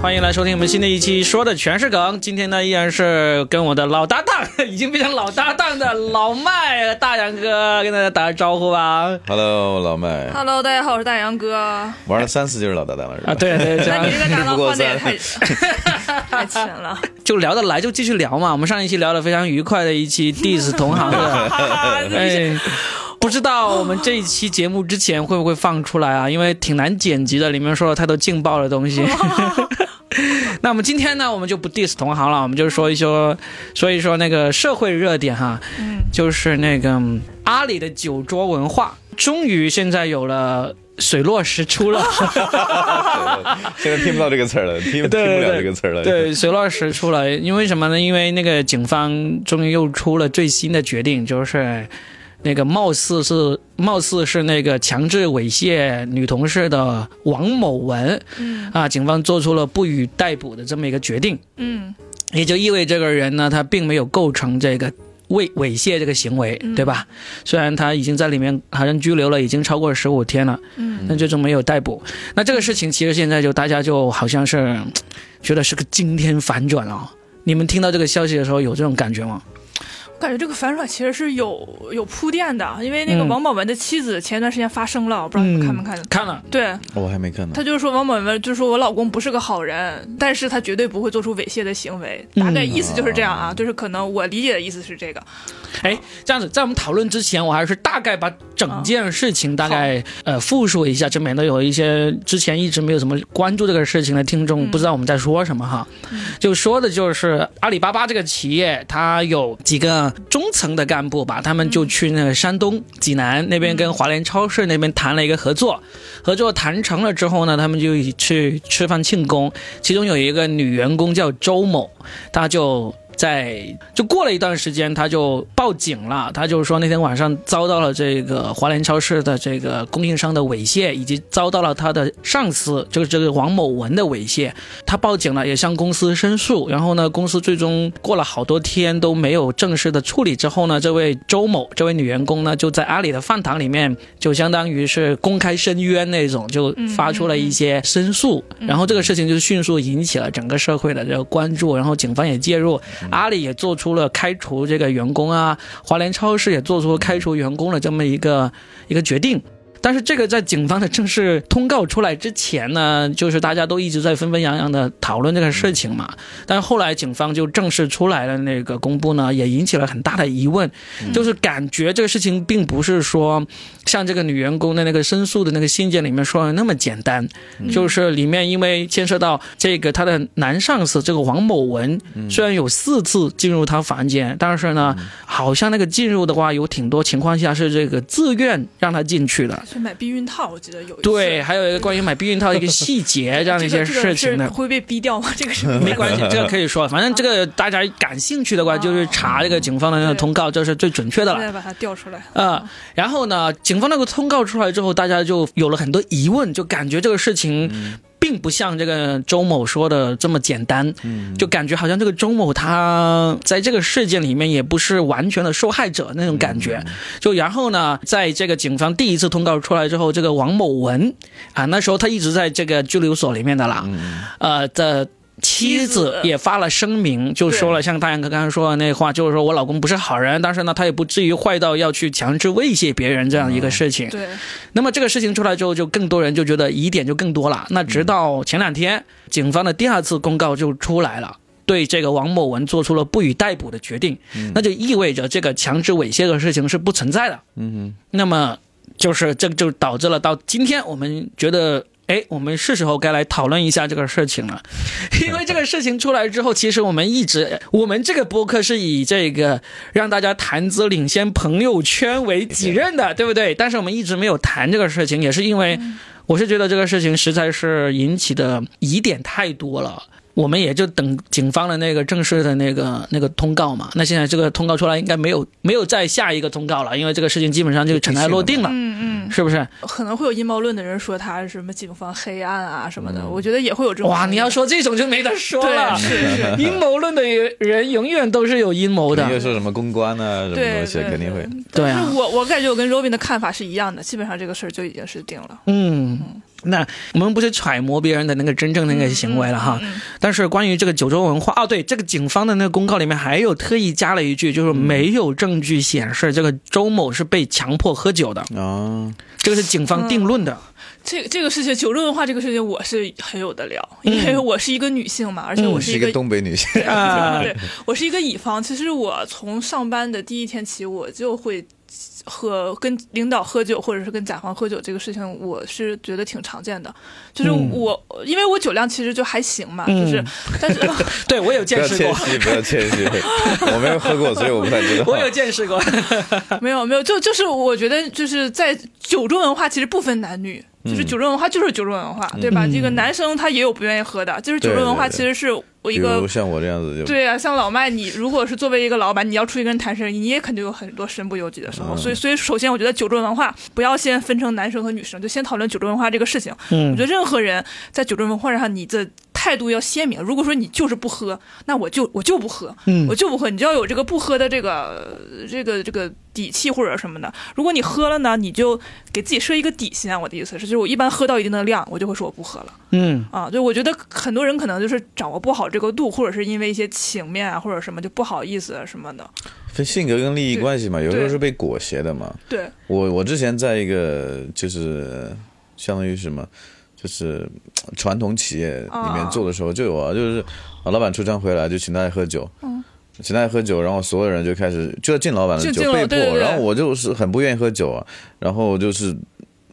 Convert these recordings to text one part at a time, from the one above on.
欢迎来收听我们新的一期，说的全是梗。今天呢，依然是跟我的老搭档，已经变成老搭档的老麦大杨哥，跟大家打个招呼吧。Hello，老麦，Hello，大家好，我是大杨哥。玩了三次就是老搭档了，是吧？啊，对对，这样 那你这个搭档不过换的也三太太浅了。就聊得来就继续聊嘛。我们上一期聊得非常愉快的一期 diss 同行的，哎，不知道我们这一期节目之前会不会放出来啊？因为挺难剪辑的，里面说了太多劲爆的东西。那我们今天呢，我们就不 diss 同行了，我们就说一说说一说那个社会热点哈，嗯，就是那个嗯阿里的酒桌文化，终于现在有了水落石出了。现在听不到这个词儿了，听听不了这个词儿了。对，水落石出了，因为什么呢？因为那个警方终于又出了最新的决定，就是那个貌似是貌似是那个强制猥亵女同事的王某文，嗯啊，警方做出了不予逮捕的这么一个决定，嗯也就意味这个人呢，他并没有构成这个。猥猥亵这个行为，对吧？虽然他已经在里面好像拘留了，已经超过十五天了，嗯，但最终没有逮捕。那这个事情其实现在就大家就好像是嗯觉得是个惊天反转了。你们听到这个消息的时候有这种感觉吗？我感觉这个反转其实是有有铺垫的，因为那个嗯王宝文的妻子前一段时间发声了，我不知道你们看没看见。看了，对我还没看呢他。就是说王宝文就是说我老公不是个好人，但是他绝对不会做出猥亵的行为，大概意思就是这样啊，就是可能我理解的意思是这个。哎，这样子，在我们讨论之前，我还是大概把整件事情大概、呃复述一下，这免得有一些之前一直没有怎么关注这个事情的听众嗯不知道我们在说什么哈。就说的就是阿里巴巴这个企业，它有几个中层的干部吧，他们就去那个山东济南那边跟华联超市那边谈了一个合作，合作谈成了之后呢，他们就去吃饭庆功，其中有一个女员工叫周某，她就。在就过了一段时间，他就报警了。他就是说那天晚上遭到了这个华联超市的这个供应商的猥亵，以及遭到了他的上司，就是这个王某文的猥亵。他报警了，也向公司申诉。然后呢，公司最终过了好多天都没有正式的处理。之后呢，这位周某这位女员工呢，就在阿里的饭堂里面，就相当于是公开申冤那种，就发出了一些申诉。然后这个事情就迅速引起了整个社会的这个关注，然后警方也介入。阿里也做出了开除这个员工啊，华联超市也做出开除员工的这么一个一个决定。但是这个在警方的正式通告出来之前呢，就是大家都一直在纷纷扬扬的讨论这个事情嘛。但是后来警方就正式出来了那个公布呢，也引起了很大的疑问，就是感觉这个事情并不是说像这个女员工的那个申诉的那个信件里面说的那么简单，就是里面因为牵涉到这个他的男上司这个王某文，虽然有四次进入他房间，但是呢，好像那个进入的话有挺多情况下是这个自愿让他进去的。去买避孕套，我记得有一次对，还有一个关于买避孕套的一个细节 这样的一些事情呢这个是。会被逼掉吗？这个是 没关系，这个可以说，反正这个大家感兴趣的话，就是查这个警方的那个通告，这是最准确的了。再把它调出来。呃，然后呢，警方那个通告出来之后，大家就有了很多疑问，就感觉这个事情并不像这个周某说的这么简单，就感觉好像这个周某他在这个事件里面也不是完全的受害者那种感觉。就然后呢，在这个警方第一次通告出来之后，这个王某文啊，那时候他一直在这个拘留所里面的啦，呃的。妻子也发了声明，就说了像大杨哥刚刚说的那话，就是说我老公不是好人，但是呢，他也不至于坏到要去强制威胁别人这样一个事情。对，那么这个事情出来之后，就更多人就觉得疑点就更多了。那直到前两天，警方的第二次公告就出来了。对这个王某文做出了不予逮捕的决定，那就意味着这个强制猥亵的事情是不存在的。嗯那么就是这就导致了到今天我们觉得。哎，我们是时候该来讨论一下这个事情了，因为这个事情出来之后，其实我们一直，我们这个播客是以这个让大家谈资领先朋友圈为己任的，对不对？但是我们一直没有谈这个事情，也是因为我是觉得这个事情实在是引起的疑点太多了。我们也就等警方的那个正式的那个那个通告嘛。那现在这个通告出来，应该没有没有再下一个通告了，因为这个事情基本上就尘埃落定了，嗯嗯，是不是？可能会有阴谋论的人说他什么警方黑暗啊什么的，我觉得也会有这种。哇，你要说这种就没得说了。对是是，阴谋论的人永远都是有阴谋的。又说什么公关啊，什么东西，肯定会。对啊我我感觉我跟 Robin 的看法是一样的，基本上这个事儿就已经是定了。嗯，那我们不是揣摩别人的那个真正那个行为了哈，嗯但是关于这个九州文化，哦，对，这个警方的那个公告里面还有特意加了一句，就是没有证据显示这个周某是被强迫喝酒的，啊，这个是警方定论的。这个这个事情，酒州文化这个事情，我是很有的聊，因为我是一个女性嘛，而且我是一个是一个东北女性，啊。对，我是一个乙方。其实我从上班的第一天起，我就会和跟领导喝酒，或者是跟甲方喝酒这个事情，我是觉得挺常见的。就是嗯我，因为我酒量其实就还行嘛，就是，但是 对我有见识过，谦虚，不要谦虚，我没有喝过，所以我不太知道。我有见识过。没有没有，就就是我觉得就是在酒桌文化其实不分男女。就是酒桌文化就是酒桌文化，对吧？嗯这个男生他也有不愿意喝的，就是酒桌文化其实是我一比个如像我这样子就对啊，像老麦，你如果是作为一个老板，你要出去跟人谈生意，你也肯定有很多身不由己的时候。嗯所以，所以首先我觉得酒桌文化不要先分成男生和女生，就先讨论酒桌文化这个事情。嗯我觉得任何人在酒桌文化上，你的态度要鲜明。如果说你就是不喝，那我就我就不喝，嗯我就不喝。你就要有这个不喝的这个这个这个底气或者什么的。如果你喝了呢，你就给自己设一个底线。我的意思是，就是我一般喝到一定的量，我就会说我不喝了。嗯啊，就我觉得很多人可能就是掌握不好这个度，或者是因为一些情面啊，或者什么就不好意思啊什么的。分性格跟利益关系嘛，有时候是被裹挟的嘛。对，我我之前在一个就是相当于什么，就是呃传统企业里面做的时候就有啊，就是啊老板出差回来就请大家喝酒，嗯请大家喝酒，然后所有人就开始就要敬老板的酒，被迫，对对对。然后我就是很不愿意喝酒啊，然后就是。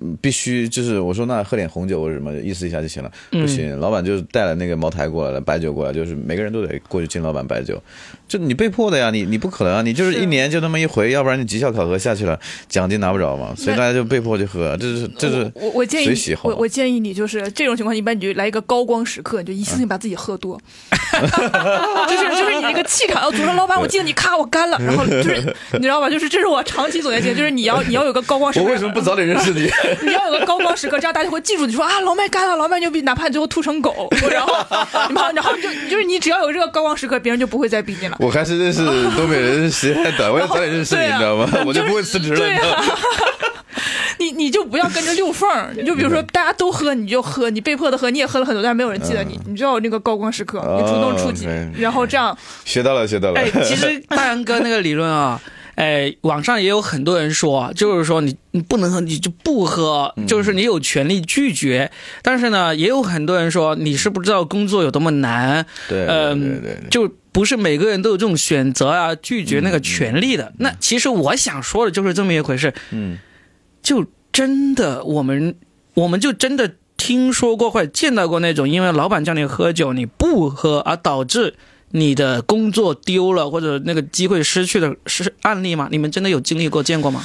嗯必须就是我说那喝点红酒或者什么意思一下就行了，不行，老板就带了那个茅台过来了，白酒过来，就是每个人都得过去敬老板白酒，就你被迫的呀，你你不可能啊，你就是是一年就那么一回，要不然你绩效考核下去了，奖金拿不着嘛，所以大家就被迫去喝，这是这是我我建议我我建议你就是这种情况，一般你就来一个高光时刻，你就一次性把自己喝多，就是就是你那个气场要足。说老板，我记得你咔我干了，然后就是你知道吧？就是这是我长期总结经验，就是你要你要有个高光时刻。我为什么不早点认识你？你要有个高光时刻，这样大家会记住你说啊，老麦干了，老麦牛逼，哪怕你最后吐成狗，然后然后然后就就是你只要有这个高光时刻，别人就不会再逼你了。我还是认识东北人时间太短，我要早点认识你，你知道吗？我就不会辞职了，对你知道吗？啊，你你就不要跟着溜缝儿，你就比如说大家都喝，你就喝，你被迫的喝，你也喝了很多，但是没有人记得你，你就要那个高光时刻，你主动出击哦，然后这样，学到了，学到了。哎，其实大杨哥那个理论啊，哎，网上也有很多人说，就是说你你不能喝，你就不喝，就是你有权利拒绝。但是呢，也有很多人说，你是不知道工作有多么难，对嗯对对对，就不是每个人都有这种选择啊，拒绝那个权利的。那其实我想说的就是这么一回事，嗯，就真的我们我们就真的听说过或者见到过那种因为老板叫你喝酒你不喝而导致你的工作丢了或者那个机会失去的是案例吗？你们真的有经历过见过吗？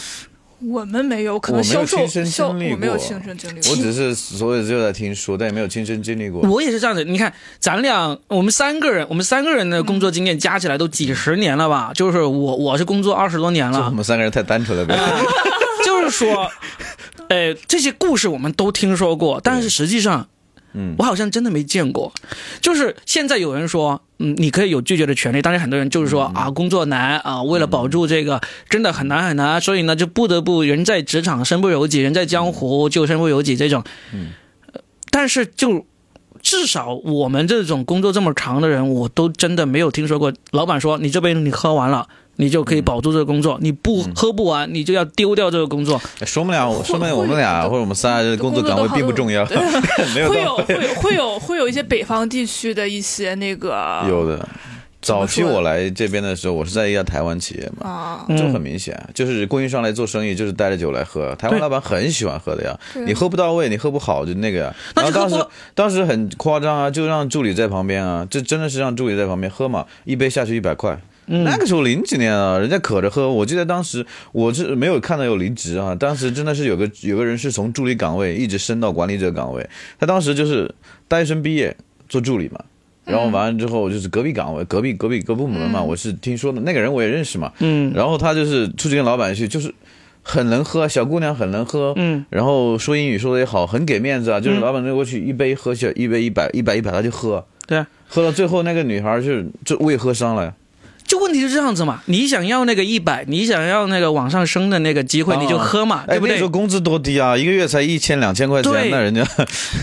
我们没有，可我没有能销售亲身销经历我没有亲身经历过，我只是所有只有在听说，但也没有亲身经历过。我也是这样子，你看咱俩我们三个人，我们三个人的工作经验加起来都几十年了吧？就是我我是工作二十多年了我，们三个人太单纯了，别 就是说，呃，这些故事我们都听说过，但是实际上，嗯我好像真的没见过。就是现在有人说，嗯，你可以有拒绝的权利，但是很多人就是说、啊，工作难啊，为了保住这个，真的很难很难，所以呢，就不得不人在职场身不由己，人在江湖就身不由己这种。嗯呃，但是就。至少我们这种工作这么长的人，我都真的没有听说过老板说你这杯你喝完了，你就可以保住这个工作，你不喝不完，你就要丢掉这个工作。说不了，说明我们俩或者我们仨的工作岗位并不重要，没有会有会有会有会有一些北方地区的一些那个 有的。早期我来这边的时候，我是在一家台湾企业嘛，就很明显，就是供应商来做生意，就是带着酒来喝。台湾老板很喜欢喝的呀，你喝不到位，你喝不好就那个呀。那然后当时当时很夸张啊，就让助理在旁边啊，这真的是让助理在旁边喝嘛，一杯下去一百块。嗯那个时候零几年啊，人家渴着喝。我记得当时我是没有看到有离职啊，当时真的是有个有个人是从助理岗位一直升到管理者岗位，他当时就是大学生毕业做助理嘛。然后完了之后就是隔壁岗位，隔壁隔壁隔部门嘛，我是听说的，那个人我也认识嘛。嗯然后他就是出去跟老板去，就是很能喝，小姑娘很能喝，嗯，然后说英语说的也好，很给面子啊。就是嗯老板那过去一杯喝下，一杯一百一百一百，他就喝，对啊，喝到最后那个女孩就是就胃喝伤了呀。就问题是这样子嘛，你想要那个一百，你想要那个往上升的那个机会，你就喝嘛，哎，对不对那时候？工资多低啊，一个月才一千两千块钱，那人家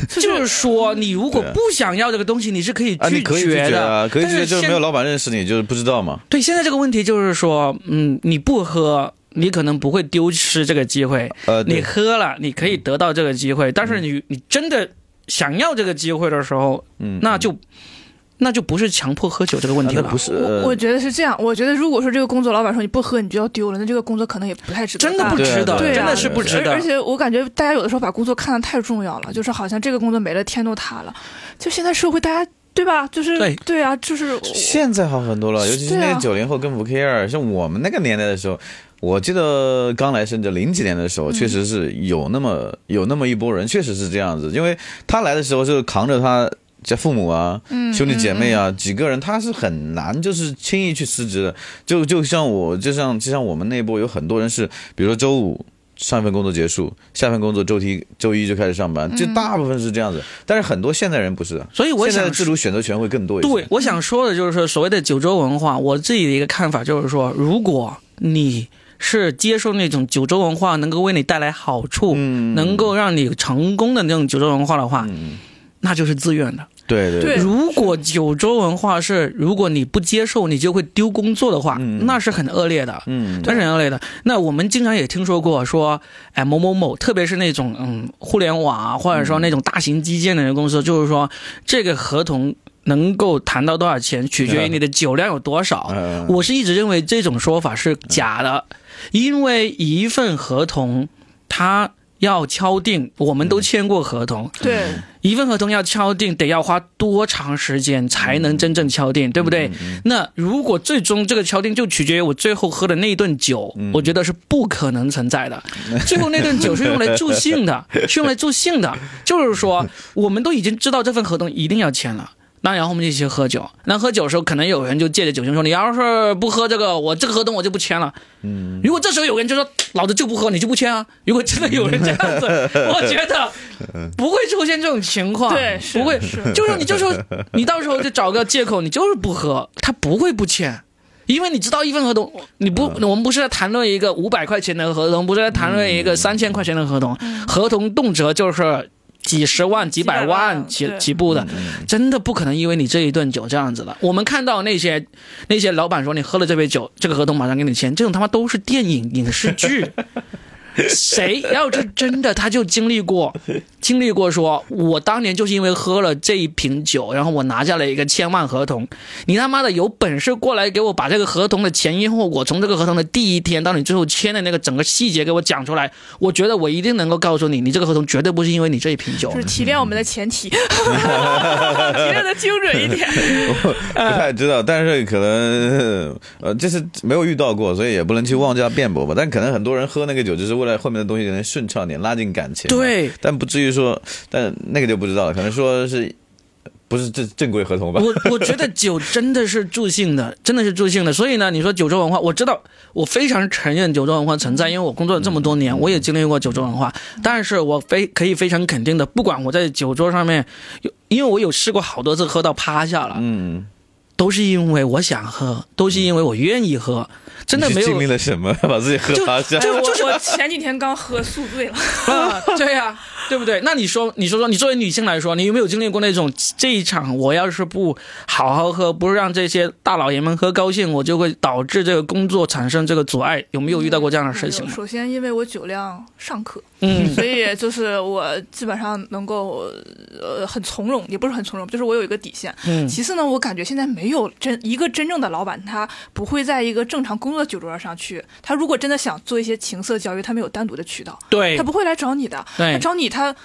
就是说，你如果不想要这个东西，你是可以啊，你拒可以拒绝绝的，啊，可以拒绝，就是没有老板认识你，就是不知道嘛。对，现在这个问题就是说，嗯，你不喝，你可能不会丢失这个机会；呃，你，喝了，你可以得到这个机会。但是你你真的想要这个机会的时候，嗯，那就那就不是强迫喝酒这个问题了啊不。是，我呃我觉得是这样，我觉得如果说这个工作老板说你不喝你就要丢了，那这个工作可能也不太值得。真的不值得，对啊真的是不值得。而而且我感觉大家有的时候把工作看得太重要了，就是好像这个工作没了天都塌了。就现在社会大家对吧？就是对啊，就是现在好很多了，尤其是对啊那个九零后更不 care。像我们那个年代的时候，我记得刚来深圳零几年的时候，确实是有那么有那么一波人，确实是这样子。因为他来的时候就是扛着他家父母啊、嗯兄弟姐妹啊几个人，他是很难就是轻易去辞职的。就就像我，就像就像我们内部有很多人是，比如说周五。上一份工作结束，下份工作周一周一就开始上班，就大部分是这样子。但是很多现代人不是，所以我想现在的制度选择权会更多一些。对，我想说的就是说，所谓的九州文化，我自己的一个看法就是说，如果你是接受那种九州文化能够为你带来好处，嗯能够让你成功的那种九州文化的话，嗯那就是自愿的。对对对如果九州文化是如果你不接受，你就会丢工作的话，嗯那是很恶劣的。嗯，那是很恶劣的。那我们经常也听说过说，哎，某某某，特别是那种嗯互联网啊，或者说那种大型基建的公司，就是说这个合同能够谈到多少钱，取决于你的酒量有多少。嗯我是一直认为这种说法是假的，因为一份合同它要敲定，我们都签过合同，对一份合同要敲定，得要花多长时间才能真正敲定，对不对？那如果最终这个敲定就取决于我最后喝的那一顿酒，我觉得是不可能存在的。最后那顿酒是用来助兴的，是用来助兴的，就是说 我们都已经知道这份合同一定要签了。那然后我们就一起喝酒，那喝酒的时候，可能有人就借着酒劲说：“你要是不喝这个，我这个合同我就不签了。”嗯，如果这时候有人就说：“老子就不喝，你就不签啊！”如果真的有人这样子，我觉得 不会出现这种情况，对不会，是就是你就说你到时候就找个借口，你就是不喝，他不会不签。因为你知道一份合同，你不，我们不是在谈论一个五百块钱的合同，不是在谈论一个三千块钱的合同，合同动辄就是几十万、几百万万起起步的，真的不可能因为你这一顿酒这样子的。我们看到那些那些老板说你喝了这杯酒，这个合同马上给你签，这种他妈都是电影影视剧。谁要是真的，他就经历过，经历过说，我当年就是因为喝了这一瓶酒，然后我拿下了一个千万合同。你他妈的有本事过来给我把这个合同的前因后果，从这个合同的第一天到你最后签的那个整个细节给我讲出来，我觉得我一定能够告诉你，你这个合同绝对不是因为你这一瓶酒就。是提炼我们的前提，提炼的精准一点。不太知道，但是可能呃，这是没有遇到过，所以也不能去妄加辩驳吧。但可能很多人喝那个酒，就是为了后面的东西能顺畅点，拉近感情。对，但不至于说，但那个就不知道了，可能说是不是正正规合同吧？我我觉得酒真的是助兴的，真的是助兴的。所以呢，你说九州文化，我知道，我非常承认九州文化存在，因为我工作了这么多年，我也经历过九州文化。但是我非可以非常肯定的，不管我在酒桌上面有，因为我有试过好多次喝到趴下了，嗯，都是因为我想喝，都是因为我愿意喝，真的没有经历了什么，把自己喝趴下？就就是我前几天刚喝宿醉了，啊，对呀、对不对？那你说，你说说，你作为女性来说，你有没有经历过那种这一场我要是不好好喝，不是让这些大老爷们喝高兴，我就会导致这个工作产生这个阻碍？有没有遇到过这样的事情吗？首先，因为我酒量尚可，嗯 所以就是我基本上能够呃很从容，也不是很从容，就是我有一个底线。嗯其次呢，我感觉现在没有真一个真正的老板，他不会在一个正常工作酒桌上去。他如果真的想做一些情色交易，他没有单独的渠道，对他不会来找你的。他找你，他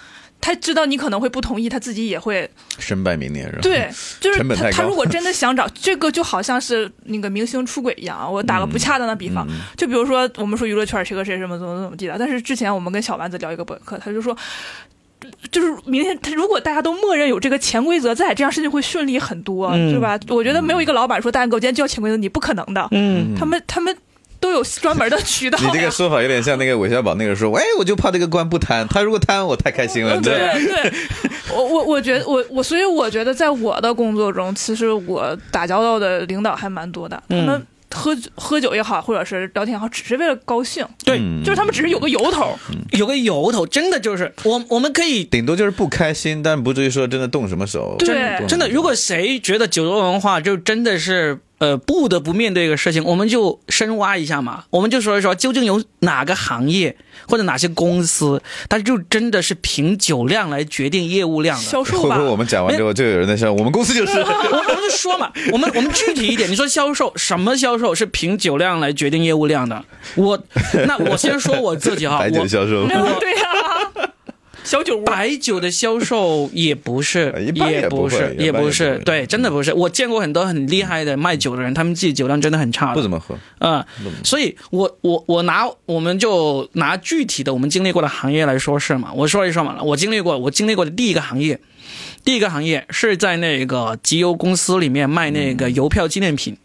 他知道你可能会不同意，他自己也会身败名裂是吧？对，就是他他如果真的想找这个，就好像是那个明星出轨一样啊。我打个不恰当的比方，就比如说我们说娱乐圈谁和谁什么怎么怎么地的，但是之前我们跟小丸子聊一个博客，他就说。就是明天，他如果大家都默认有这个潜规则在，这样事情会顺利很多，嗯对吧？我觉得没有一个老板说大家给我今天就要潜规则，你不可能的。嗯，他们他们都有专门的渠道。你这个说法有点像那个韦小宝那个说，哎，我就怕这个官不贪，他如果贪，我太开心了。对对，我我我觉得我我所以我觉得在我的工作中，其实我打交道的领导还蛮多的，他们、嗯喝喝酒也好，或者是聊天也好，只是为了高兴，对，嗯。就是他们只是有个由头。有个由头，真的就是我我们可以顶多就是不开心，但不至于说真的动什么手。对。真的，如果谁觉得酒桌文化就真的是呃不得不面对一个事情，我们就深挖一下嘛，我们就说一说究竟有哪个行业或者哪些公司，它就真的是凭酒量来决定业务量的。销售吧会不会，我们讲完之后就有人在笑？我们公司就是。我 我们就说嘛，我们我们具体一点，你说销售什么销售是凭酒量来决定业务量的？我那我先说我自己哈，白酒我销售，对呀、小酒屋。白酒的销售也不是，也不是，也不是，对，真的不是。我见过很多很厉害的卖酒的人，他们自己酒量真的很差，不怎么喝。嗯，所以我我我拿我们就拿具体的我们经历过的行业来说事嘛，我说一说嘛，我经历过我经历过的第一个行业，第一个行业是在那个集邮公司里面卖那个邮票纪念品，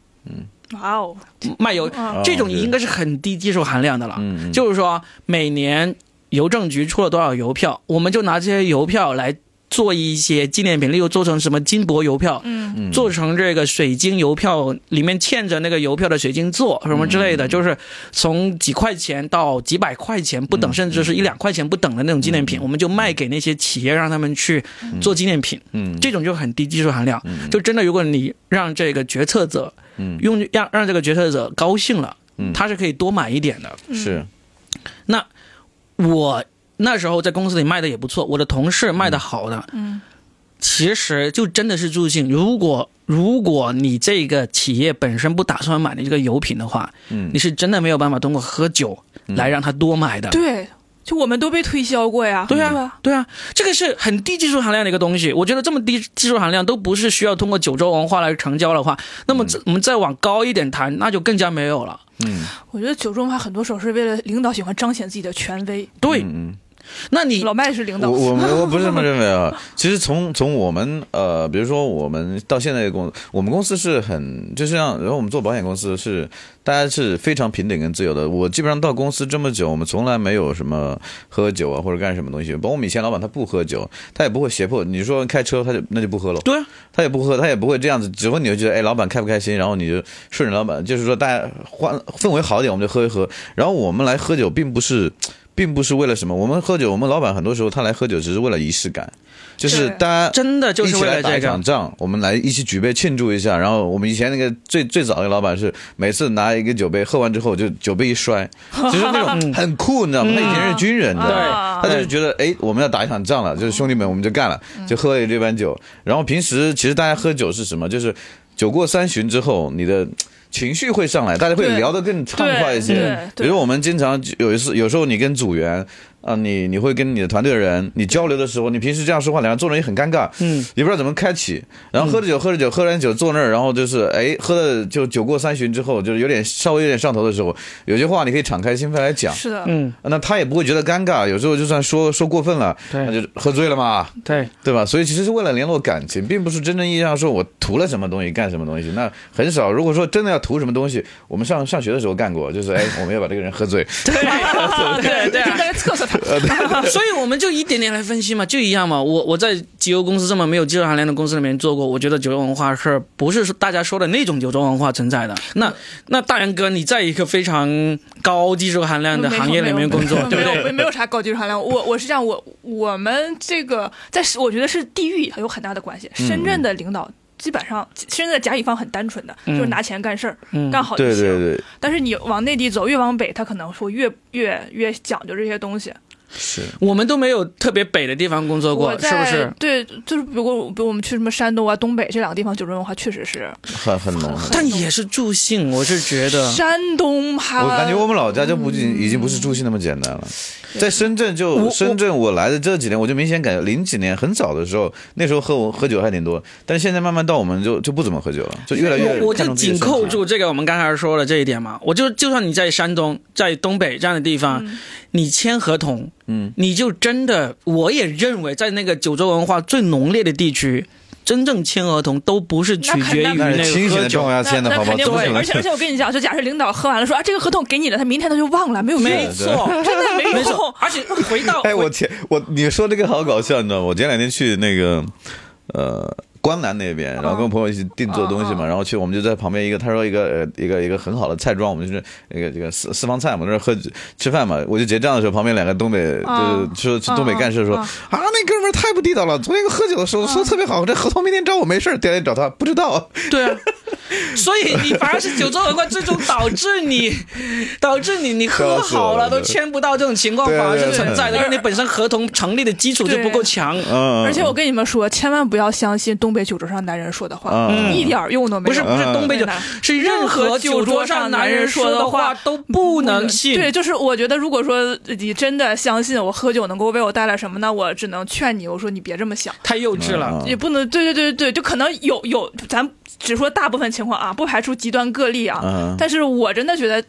哇哦，卖邮啊这种应该是很低技术含量的了，就是说每年邮政局出了多少邮票，我们就拿这些邮票来。做一些纪念品，例如做成什么金箔邮票，嗯，做成这个水晶邮票，里面嵌着那个邮票的水晶座什么之类的，就是从几块钱到几百块钱不等，甚至是一两块钱不等的那种纪念品，我们就卖给那些企业，让他们去做纪念品。嗯，这种就很低技术含量，就真的如果你让这个决策者，嗯。用让让这个决策者高兴了，嗯。他是可以多买一点的。是。那我那时候在公司里卖的也不错，我的同事卖的好的，嗯，其实就真的是助兴。如果如果你这个企业本身不打算买你这个油品的话，嗯你是真的没有办法通过喝酒来让他多买的。对，就我们都被推销过呀。对啊吧？对啊，这个是很低技术含量的一个东西。我觉得这么低技术含量都不是需要通过九州文化来成交的话，那么这我们再往高一点谈，那就更加没有了。嗯我觉得九州文化很多时候是为了领导喜欢彰显自己的权威。对，嗯那你老麦是领导，我我们我不是这么认为啊。其实从从我们呃，比如说我们到现在的公，我们公司是很就像，然后我们做保险公司是大家是非常平等跟自由的。我基本上到公司这么久，我们从来没有什么喝酒啊或者干什么东西。包括我们以前老板他不喝酒，他也不会胁迫你说开车他就那就不喝了。对啊，他也不喝，他也不会这样子，只会你就觉得，哎，老板开不开心，然后你就顺着老板，就是说大家换氛围好一点，我们就喝一喝。然后我们来喝酒，并不是，并不是为了什么，我们喝酒，我们老板很多时候他来喝酒只是为了仪式感，就是大家真的就是一起来打一为了这场仗，我们来一起举杯庆祝一下。然后我们以前那个最最早的老板是每次拿一个酒杯，喝完之后就酒杯一摔，就是那种很酷，你知道吗？他以前是军人，你知道吗？他就是觉得哎，我们要打一场仗了，就是兄弟们，我们就干了，就喝了这杯酒。然后平时其实大家喝酒是什么？就是酒过三巡之后，你的。情绪会上来，大家会聊得更畅快一些。比如我们经常有一次，有时候你跟组员啊、你你会跟你的团队的人，你交流的时候，你平时这样说话，两个人坐那也很尴尬，嗯，也不知道怎么开启。然后喝着酒，喝着酒，喝完酒坐那儿，然后就是哎，喝的就酒过三巡之后，就是有点稍微有点上头的时候，有些话你可以敞开心扉来讲。是的，嗯，那他也不会觉得尴尬，有时候就算说说过分了，对那就喝醉了嘛，对，对吧？所以其实是为了联络感情，并不是真正意义上说我图了什么东西干什么东西，那很少。如果说真的要图什么东西，我们上上学的时候干过，就是哎，我们要把这个人喝醉，对 对对就大家测测他。所以我们就一点点来分析嘛，就一样嘛。我我在集邮公司这么没有技术含量的公司里面做过，我觉得酒桌文化是不是大家说的那种酒桌文化存在的？那那大杨哥，你在一个非常高技术含量的行业里面工作，对不对？没有没有啥高技术含量。我我是这样，我我们这个在我觉得是地域有很大的关系。嗯深圳的领导基本上，深圳的甲乙方很单纯的，嗯就是拿钱干事儿，嗯干好就对行。对对，但是你往内地走，越往北，他可能说越越越讲究这些东西。是。我们都没有特别北的地方工作过，是不是？对，就是比如比如我们去什么山东啊、东北这两个地方，酒桌文化确实是。很很浓。很但也是助兴，我是觉得。山东还我感觉我们老家就不仅已经不是助兴那么简单了，在深圳就深圳，我来的这几年，我就明显感觉零几年很早的时候，那时候喝我喝酒还挺多，但是现在慢慢到我们就就不怎么喝酒了，就越来越我我就紧扣住这个我们刚才说的这一点嘛，我就就算你在山东、在东北这样的地方，你签合同，嗯，你就真的，我也认为在那个九州文化最浓烈的地区，真正签合同都不是取决于那个喝酒状。态下签的，好不会，怎么可能而且而且我跟你讲，就假设领导喝完了说啊，这个合同给你了，他明天他就忘了，没有没用错，真的没没错用。而且回到哎，我前我你说这个好搞笑，你知道吗？我前两天去那个呃关南那边，然后跟我朋友一起订做东西嘛，然后去我们就在旁边一个，他说一个呃一个一个很好的菜庄，我们就是那个这个私私房菜嘛，在那儿喝吃饭嘛，我就结账的时候，旁边两个东北嗯就是说去东北干事说嗯啊那哥们儿太不地道了，昨天喝酒的时候说特别好，这合同明天找我没事儿，第二天找他。不知道，对啊，所以你反而是九州文化最终导致你导致你你喝好了都签不到这种情况，对反而是存在的，因为你本身合同成立的基础就不够强。嗯，而且我跟你们说，千万不要相信东北酒桌上男人说的话，嗯一点用都没有。不是不是嗯东北酒是任何酒桌上男人说的话都不能信。对，就是我觉得，如果说你真的相信我喝酒能够为我带来什么，那我只能劝你，我说你别这么想，太幼稚了。嗯也不能，对对对对，就可能有有，咱只说大部分情况啊，不排除极端个例啊。嗯但是我真的觉得。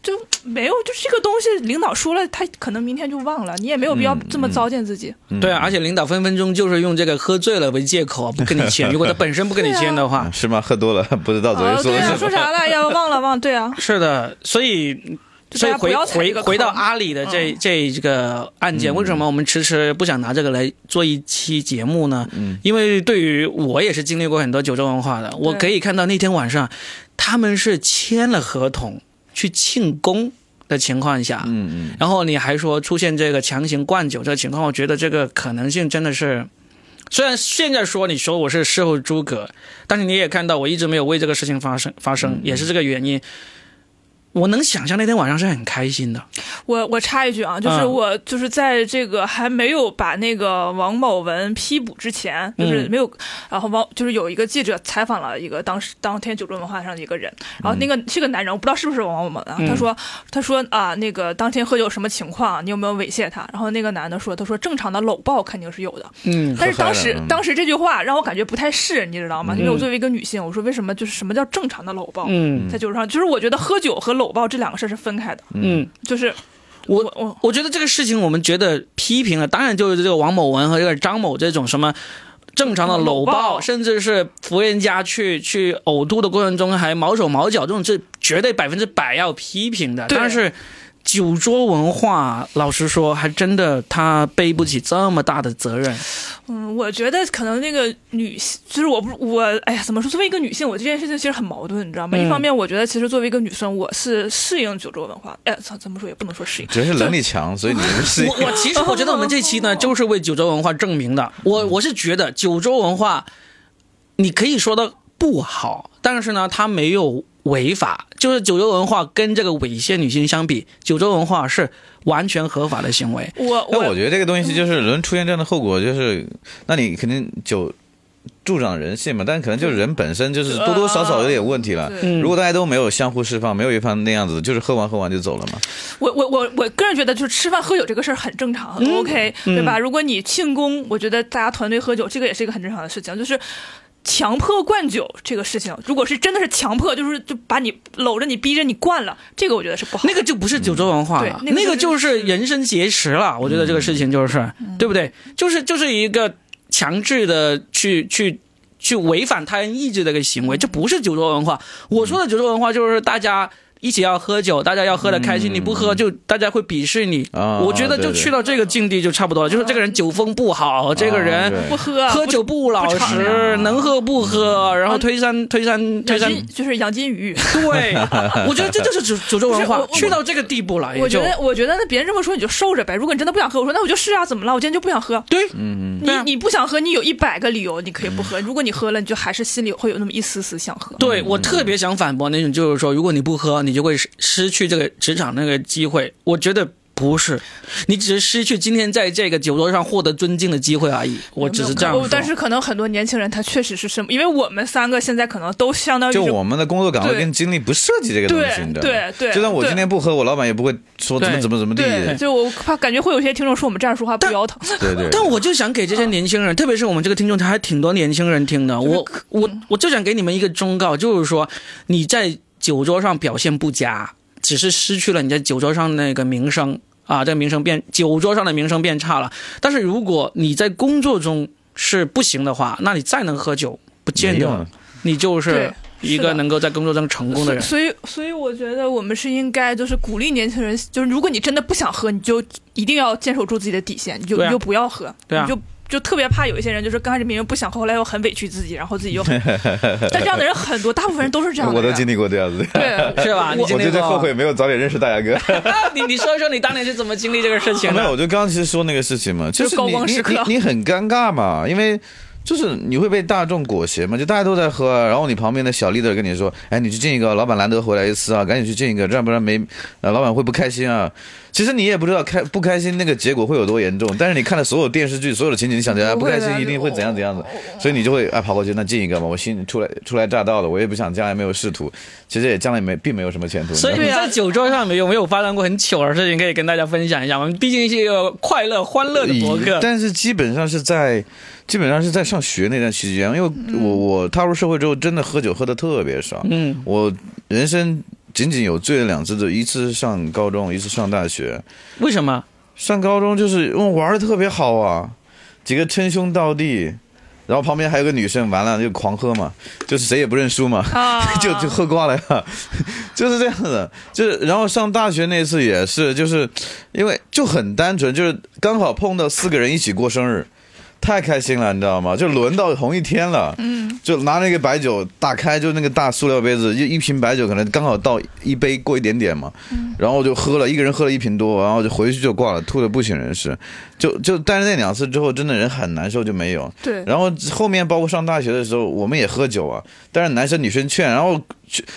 就没有，就是这个东西，领导说了，他可能明天就忘了，你也没有必要嗯这么糟践自己。对啊，而且领导分分钟就是用这个喝醉了为借口啊不跟你签。如果他本身不跟你签的话，是吗？喝多了不知道昨天啊，对啊，说啥了？要，忘了忘，对啊，是的，所以就所以回回回到阿里的这、这这个案件，为什么我们迟迟不想拿这个来做一期节目呢？嗯因为对于我也是经历过很多九州文化的，我可以看到那天晚上他们是签了合同去庆功的情况下，嗯嗯然后你还说出现这个强行灌酒这个情况，我觉得这个可能性真的是。虽然现在说你说我是事后诸葛，但是你也看到我一直没有为这个事情发生发生，也是这个原因。我能想象那天晚上是很开心的，我我插一句啊，就是嗯。我就是在这个还没有把那个王某文批捕之前，就是嗯没有，然后王就是有一个记者采访了一个当时当天九州文化上的一个人，然后那个是个男人，我不知道是不是王某文啊，嗯。他说他说啊那个当天喝酒什么情况，你有没有猥亵他？然后那个男的说，他说正常的搂抱肯定是有的，嗯，但是当时当时这句话让我感觉不太是，你知道吗？嗯。因为我作为一个女性，我说为什么就是什么叫正常的搂抱？嗯。在酒桌上，就是我觉得喝酒和搂抱这两个事儿是分开的，嗯，就是我我我我觉得这个事情我们觉得批评了，当然就是这个王某文和这个张某这种什么。正常的搂搂抱，甚至是扶人家去去呕吐的过程中还毛手毛脚，这种是绝对百分之百要批评的。但是酒桌文化，老实说，还真的他背不起这么大的责任。嗯，我觉得可能那个女性，就是我不我，哎呀，怎么说？作为一个女性，我这件事情其实很矛盾，你知道吗？嗯一方面，我觉得其实作为一个女生，我是适应酒桌文化，哎，怎，怎么说也不能说适应，主要是能力强，所以你们是 我我其实我觉得我们这期呢，就是为酒桌文化证明的。我我是觉得酒桌文化，你可以说的不好，但是呢，它没有违法。就是九州文化跟这个猥亵女性相比，九州文化是完全合法的行为。我我我觉得这个东西就是人出现这样的后果，就是那你肯定就助长人性嘛，但可能就是人本身就是多多少少有点问题了。嗯如果大家都没有相互释放，没有一方那样子，就是喝完喝完就走了嘛。我我我我个人觉得，就是吃饭喝酒这个事儿很正常，很 OK，、对吧？如果你庆功，我觉得大家团队喝酒，这个也是一个很正常的事情，就是。强迫灌酒这个事情，如果是真的是强迫，就是就把你搂着你逼着你灌了，这个我觉得是不好。那个就不是酒桌文化了，对那个就就是是人身劫持了。我觉得这个事情就是，对不对？就是就是一个强制的去去去违反他人意志的一个行为，这不是酒桌文化。我说的酒桌文化就是大家。一起要喝酒，大家要喝的开心。你不喝，就大家会鄙视你。啊我觉得就去到这个境地就差不多了，就是这个人酒风不好，这个人不喝喝酒不老实，能喝不喝，然后推三推三推三就是养金鱼。对，我觉得这就是诅诅咒文化去到这个地步了，我觉得，我觉得那别人这么说你就受着呗。如果你真的不想喝，我说那我就是啊，怎么了？我今天就不想喝。对，嗯对啊你你不想喝，你有一百个理由，你可以不喝。如果你喝了，你就还是心里会有那么一丝丝想喝。对我特别想反驳那种，就是说，如果你不喝，你就会失失去这个职场那个机会。我觉得不是，你只是失去今天在这个酒桌上获得尊敬的机会而已。我只是这样说。哦但是可能很多年轻人他确实是什么，因为我们三个现在可能都相当于就我们的工作岗位跟经历不涉及这个东西，对你知道吗？对对就算我今天不喝，我老板也不会说怎么怎么怎么地。对，就我怕感觉会有些听众说我们这样说话不腰疼。对对。但我就想给这些年轻人，特别是我们这个听众，他还挺多年轻人听的。我我我就想给你们一个忠告，就是说你在酒桌上表现不佳，只是失去了你在酒桌上那个名声啊，这个名声变酒桌上的名声变差了。但是如果你在工作中是不行的话，那你再能喝酒，不见得你就是一个能够在工作中成功的人。所以，所以我觉得我们是应该就是鼓励年轻人，就是如果你真的不想喝，你就一定要坚守住自己的底线，你就、啊你就不要喝，对啊你就就特别怕有一些人，就是刚开始明明不想，后来又很委屈自己，然后自己又很。但这样的人很多，大部分人都是这样的。我都经历过这样子。对，是吧？你我经历过我就在后悔没有早点认识大牙哥。你你说一说你当年是怎么经历这个事情没有，我就刚刚其实说那个事情嘛，就是高你你光时刻你你很尴尬嘛，因为。就是你会被大众裹挟嘛，就大家都在喝啊，然后你旁边的小 leader 跟你说，哎，你去敬一个，老板难得回来一次啊，赶紧去敬一个，这样不然没，呃，老板会不开心啊。其实你也不知道开不开心那个结果会有多严重，但是你看了所有电视剧，所有的情景，你想着啊不开心一定会怎样怎样的，所以你就会啊跑过去那敬一个嘛，我新出来初来乍到的，我也不想将来没有仕途，其实也将来没并没有什么前途。所以在酒桌上没有没有发生过很糗的事情，可以跟大家分享一下吗？我们毕竟是一个快乐欢乐的博客。但是基本上是在，基本上是在上学那段期间，因为我我踏入社会之后，真的喝酒喝的特别少。嗯，我人生仅仅有醉了两次的，一次上高中，一次上大学。为什么？上高中就是因为玩的特别好啊，几个称兄道弟，然后旁边还有个女生，完了就狂喝嘛，就是谁也不认输嘛。啊 就就喝挂了呀，就是这样的，就是然后上大学那次也是，就是因为就很单纯，就是刚好碰到四个人一起过生日，太开心了，你知道吗？就轮到同一天了，嗯，就拿那个白酒打开，就那个大塑料杯子，一一瓶白酒可能刚好倒一杯过一点点嘛，然后就喝了，一个人喝了一瓶多，然后就回去就挂了，吐的不省人事，就就但是那两次之后，真的人很难受，就没有，对，然后后面包括上大学的时候，我们也喝酒啊，但是男生女生劝，然后去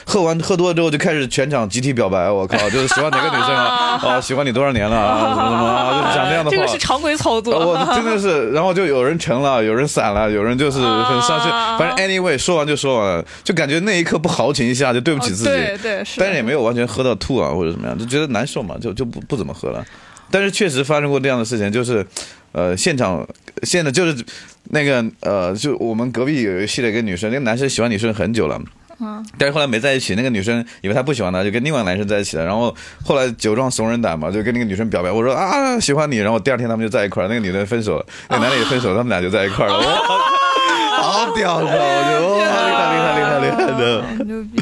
喝完喝多了之后就开始全场集体表白，我靠，就是喜欢哪个女生啊，啊，喜欢你多少年了啊，什么什么啊，就是讲这样的话。这个是常规操作。呃我真的是，然后就有人成了，有人散了，有人就是很伤心。啊反正 anyway 说完就说完了，就感觉那一刻不豪情一下就对不起自己。哦对对是但是也没有完全喝到吐啊或者怎么样，就觉得难受嘛，就就不不怎么喝了。但是确实发生过这样的事情，就是，呃，现场现在就是那个呃，就我们隔壁有一个系的一个女生，那个男生喜欢女生很久了。嗯但是后来没在一起，那个女生以为他不喜欢她，就跟另外男生在一起了。然后后来酒壮怂人胆嘛，就跟那个女生表白，我说啊 喜欢你。然后第二天他们就在一块儿，那个女的分手了，那个男的也分手了，他们俩就在一块儿了。哇，好屌的，我觉得哇厉害厉害厉害厉害的。牛逼。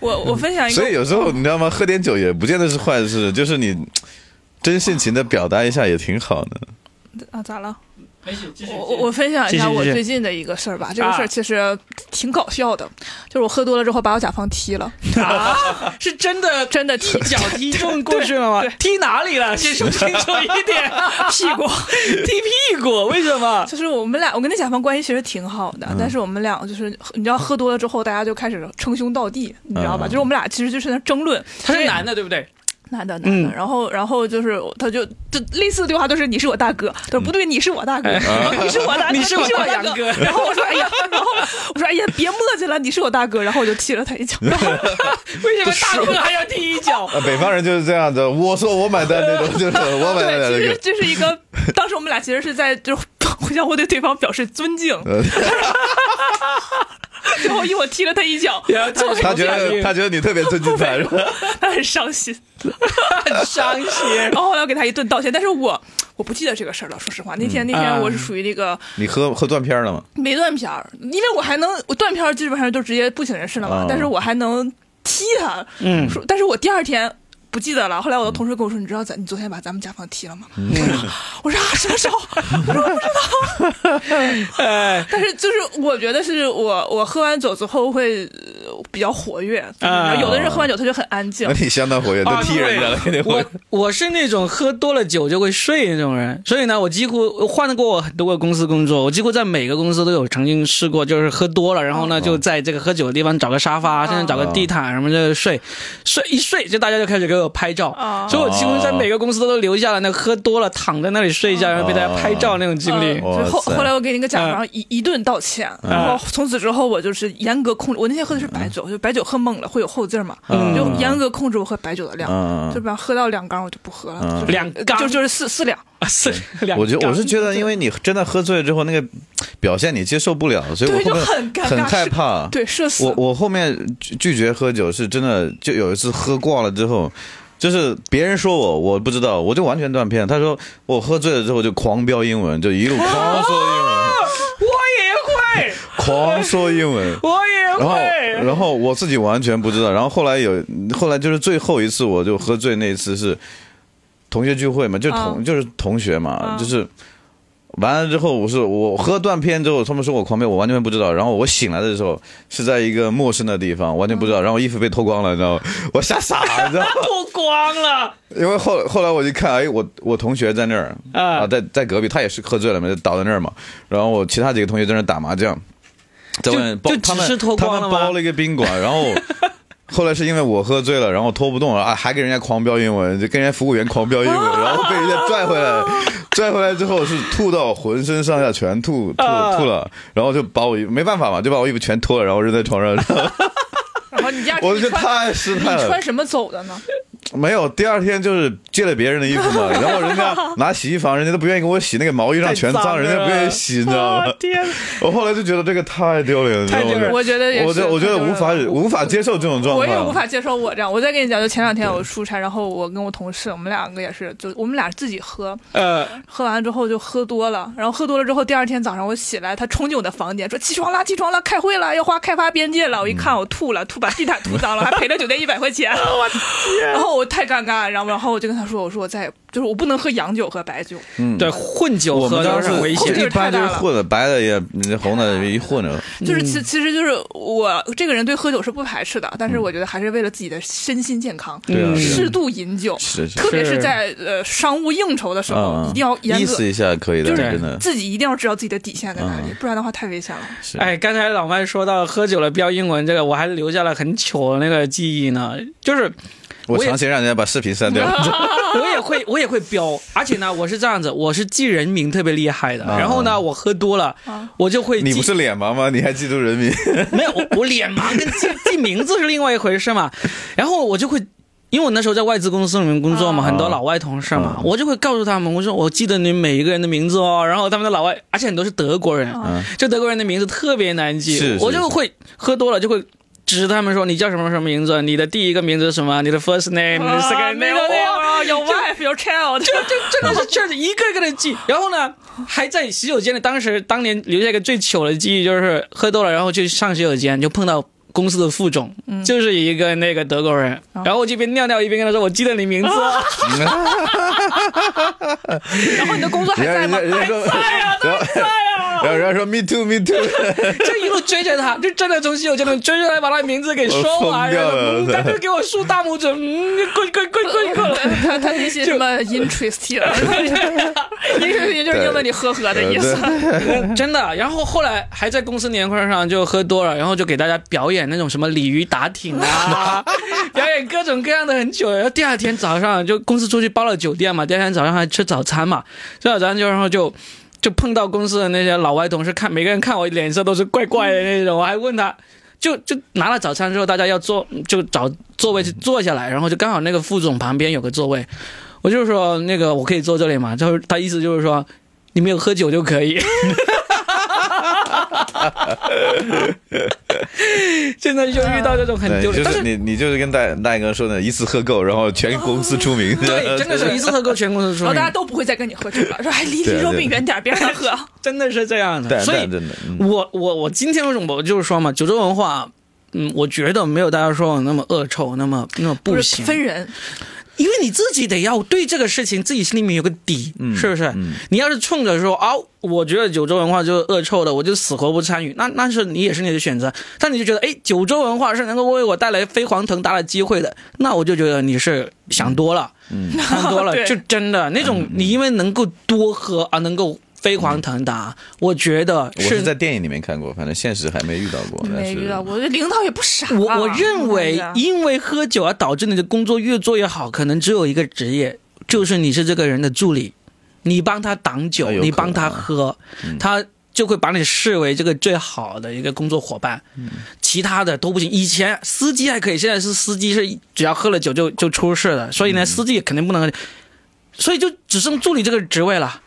我我分享一个，所以有时候你知道吗？喝点酒也不见得是坏事，就是你真性情的表达一下也挺好的。啊咋了？没事，继续我我我分享一下我最近的一个事儿吧，这个事啊儿其实挺搞笑的，就是我喝多了之后把我甲方踢了，啊，是真的 真的踢脚踢中过去了吗对？踢哪里了？先说清楚一点。屁股。踢屁股？为什么？就是我们俩，我跟那甲方关系其实挺好嗯的，但是我们俩就是你知道喝多了之后，大家就开始称兄道弟，你知道吧？嗯就是我们俩其实就是在争论，他是男的，对不对？男的男的，嗯。然后然后就是他就就类似的对话都是你是我大哥，他说不对，你是我大哥，你是我大哥，你是我大大哥。然后我说哎呀，然后我说哎呀别磨叽了，你是我大哥，然后我就踢了他一脚，为什么大哥还要踢一脚？啊，北方人就是这样子，我说我买单那种，就是我买单其实那个。这是一个，当时我们俩其实是在就互相会对对方表示尊敬，呃然后因为我踢了他一脚，他觉得他觉得你特别尊敬他，他很伤心。很伤心然。后后来我给他一顿道歉，但是我我不记得这个事儿了。说实话，那天那天我是属于那个你喝喝断片了吗？没断片儿，因为我还能我断片儿基本上就直接不省人事了嘛，啊但是我还能踢他。嗯说，但是我第二天。不记得了。后来我的同事跟我说：“你知道咱你昨天把咱们甲方踢了吗？”嗯我说：“啊，什么时候？”我说：“ 不知道。哎”但是就是我觉得是我我喝完酒之后会呃比较活跃，有的人喝完酒他就很安静那。你相当活跃，都踢人家了，肯定 我会。我是那种喝多了酒就会睡那种人，所以呢，我几乎换过我很多个公司工作，我几乎在每个公司都有曾经试过，就是喝多了，然后呢，就在这个喝酒的地方找个沙发，甚至找个地毯什么就睡，睡一睡就大家就开始给我拍照，啊所以我几乎在每个公司都留下了那个喝多了躺在那里睡觉，然后被大家拍照那种经历。嗯后后来我给你个甲方一、一顿道歉，然后从此之后我就是严格控制。我那天喝的是白酒，就白酒喝懵了会有后劲嘛，嗯。就严格控制我喝白酒的量，嗯。就比方喝到两缸我就不喝了，嗯。就是两缸？就就是四四两。啊是 两我觉缸我是觉得，因为你真的喝醉了之后，那个表现你接受不了，所以我后面很，很害怕。对，社死。我我后面拒拒绝喝酒是真的，就有一次喝挂了之后，就是别人说我我不知道，我就完全断片。他说我喝醉了之后就狂飙英文，就一路 狂说英文，我也会，狂说英文。我也然后，会。然后我自己完全不知道。然后后来有，后来就是最后一次，我就喝醉那一次是同学聚会嘛，就同、啊就是同学嘛，啊就是完了之后，我是我喝断片之后，他们说我狂飙，我完全不知道。然后我醒来的时候是在一个陌生的地方，完全不知道。然后衣服被脱光了，你知道吗？我吓傻了，你知道吗？脱光了，因为后后来我就看，哎，我我同学在那儿啊啊，在在隔壁，他也是喝醉了嘛，就倒在那儿嘛。然后我其他几个同学在那儿打麻将，在外面包就他们他们包了一个宾馆，然后。后来是因为我喝醉了，然后拖不动了啊，还给人家狂飙英文，就跟人家服务员狂飙英文，然后被人家拽回来，拽回来之后是吐到浑身上下全吐吐啊吐了，然后就把我没办法嘛，就把我衣服全脱了，然后扔在床上，然后 你第二我就太失态了你穿。什么走的呢？没有，第二天就是借了别人的衣服嘛，然后人家拿洗衣房，人家都不愿意给我洗，那个毛衣上全脏，人家不愿意洗，你知道吗啊？天，我后来就觉得这个太丢脸了？太丢脸我觉得也是，我觉得我觉得无法了无法接受这种状我，也无法接受我这样。我再跟你讲，就前两天我出差，然后我跟我同事，我们两个也是，就我们俩自己喝，呃，喝完之后就喝多了，然后喝多了之后，第二天早上我起来，他冲进我的房间说：“起床啦，起床啦，开会了，要划开发边界了。”我一看，我吐了，吐把地毯吐脏了，还赔了酒店一百块钱。我天！然后我太尴尬了，然后然后我就跟他说：“我说我再就是我不能喝洋酒和白酒。嗯，对，混酒喝都我们当时是很危险。一般就是太大了。混的，白的也红的一混着，就是其其实就是我这个人对喝酒是不排斥的，但是我觉得还是为了自己的身心健康，对啊，嗯适度饮酒，是是，特别是是。在呃商务应酬的时候，嗯，一定要严格意思，一下可以的，就是真的。自己一定要知道自己的底线在哪里，嗯不然的话太危险了。是。哎，刚才老麦说到喝酒了标英文这个，我还留下了很糗的那个记忆呢，就是我强行让人家把视频删掉，我也会我也会飙，而且呢，我是这样子，我是记人名特别厉害的。啊然后呢，我喝多了，啊我就会记你不是脸盲吗？你还记住人名？没有我我脸盲跟记记名字是另外一回事嘛。然后我就会。因为我那时候在外资公司里面工作嘛，啊很多老外同事嘛，啊我就会告诉他们，我说我记得你每一个人的名字哦，然后他们的老外，而且很多是德国人，嗯，就德国人的名字特别难记，是是我就会喝多了就会指着他们说你叫什么什么名字，你的第一个名字是什么，你的 first name，你的 second name，哇，your wife, your child，就就真的是这样子一个一个的记，然后呢，还在洗手间里，当时当年留下一个最糗的记忆，就是喝多了，然后去上洗手间就碰到。公司的副总、就是一个那个德国人，然后我这边尿尿一边跟他说：“我记得你名字。哦。然后你的工作还在吗？人家人？家人家说，然后然后人家说 me too me too，就一路追着他，就真的从洗手间里追着他，把他名字给说完，然后嗯他就给我竖大拇指，嗯，滚滚滚滚滚。他他那些什么 interesting，interesting 就是英文里呵呵的意思。真的，然后后来还在公司年会上就喝多了，然后就给大家表演那种什么鲤鱼打挺啊，表演各种各样的很久。然后第二天早上就公司出去包了酒店嘛，第二天早上还吃早餐嘛，吃早餐就然后就就碰到公司的那些老外同事，看每个人看我脸色都是怪怪的那种，我还问他。就就拿了早餐之后，大家要坐就找座位去坐下来，然后就刚好那个副总旁边有个座位，我就说那个我可以坐这里嘛，就是他意思就是说你没有喝酒就可以。现在就遇到这种很，丢脸，但就是你你就是跟大大哥说的，一次喝够，然后全公司出名，对，真的是一次喝够全公司出名。然后大，家都不会再跟你喝酒了，说还 离离肉饼远点，别让他喝。真的是这样的。但所以真的，嗯。我我我今天为什么我就是说嘛，九州文化，嗯，我觉得没有大家说的那么恶臭，那么那么不是行，分人，因为你自己得要对这个事情自己心里面有个底，是不是？嗯你要是冲着说啊，我觉得九州文化就是恶臭的，我就死活不参与，那那是你也是你的选择。但你就觉得，哎，九州文化是能够为我带来飞黄腾达的机会的，那我就觉得你是想多了，嗯想多了，对就真的那种你因为能够多喝而能够飞黄腾达，我觉得我是在电影里面看过，反正现实还没遇到过。但是没遇到过，领导也不傻。我我认为因为喝酒而导致你的工作越做越好，可能只有一个职业，就是你是这个人的助理，你帮他挡酒，你帮他喝，他就会把你视为这个最好的一个工作伙伴，嗯其他的都不行。以前司机还可以，现在是司机是只要喝了酒就就出事了，所以嗯呢，司机也肯定不能，所以就只剩助理这个职位了，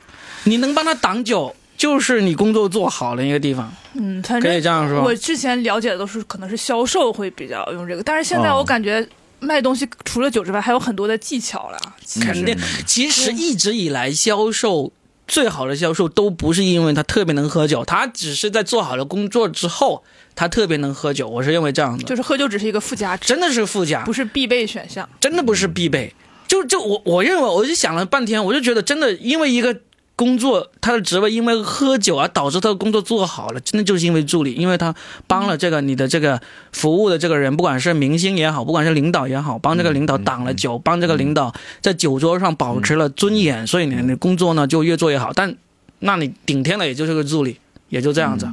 你能帮他挡酒。就是你工作做好的一个地方，嗯，反可以这样说。我之前了解的都是可能是销售会比较用这个，但是现在哦我感觉卖东西除了酒之外还有很多的技巧了。肯定，其实一直以来销售最好的销售都不是因为他特别能喝酒，他只是在做好了工作之后，他特别能喝酒。我是认为这样的，就是喝酒只是一个附加值，真的是附加不，是必备选项。真的不是必备。就就我我认为，我就想了半天，我就觉得真的，因为一个工作他的职位因为喝酒而导致他的工作做好了，真的就是因为助理，因为他帮了这个你的这个服务的这个人，不管是明星也好，不管是领导也好，帮这个领导挡了酒，帮这个领导在酒桌上保持了尊严，所以你的工作呢就越做越好。但那你顶天了也就是个助理，也就这样子，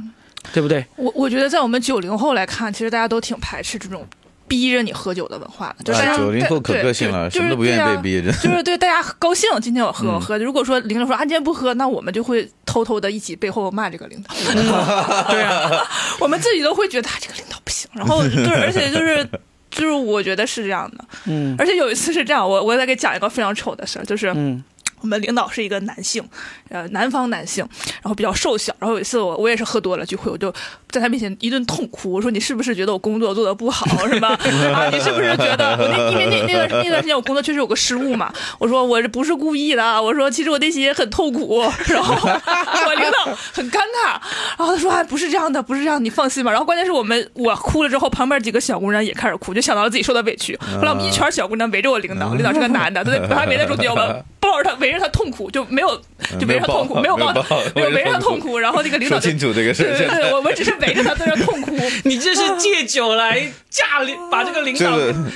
对不对？我我觉得在我们九零后来看，其实大家都挺排斥这种逼着你喝酒的文化的，就是大九零后可对个性了，对什么都不愿意被逼着。就是对大家高兴，今天我喝我嗯喝。如果说领导说啊今天不喝，那我们就会偷偷的一起背后骂这个领导。对啊，我们自己都会觉得啊这个领导不行，然后 就是而且就是就是我觉得是这样的。嗯而且有一次是这样，我我再给讲一个非常丑的事儿，就是嗯我们领导是一个男性，呃，南方男性，然后比较瘦小。然后有一次我我也是喝多了聚会，我就在他面前一顿痛哭，我说你是不是觉得我工作做的不好，是吧？啊，你是不是觉得我那因为那那段那段时间我工作确实有个失误嘛？我说我这不是故意的，我说其实我内心也很痛苦。然后我领导很尴尬，然后他说啊不是这样的，不是这样，你放心吧。然后关键是我们我哭了之后，旁边几个小姑娘也开始哭，就想到了自己受的委屈。后来我们一圈小姑娘围着我领导，领导是个男的，他 在他围在中间，我们抱着他围着他痛苦，就没有就没让他痛苦，没有抱他，没有围着他痛苦。然后那个领导就说清楚这个事对对对，我们只是围着他在那痛哭。你这是借酒来架领，把这个领导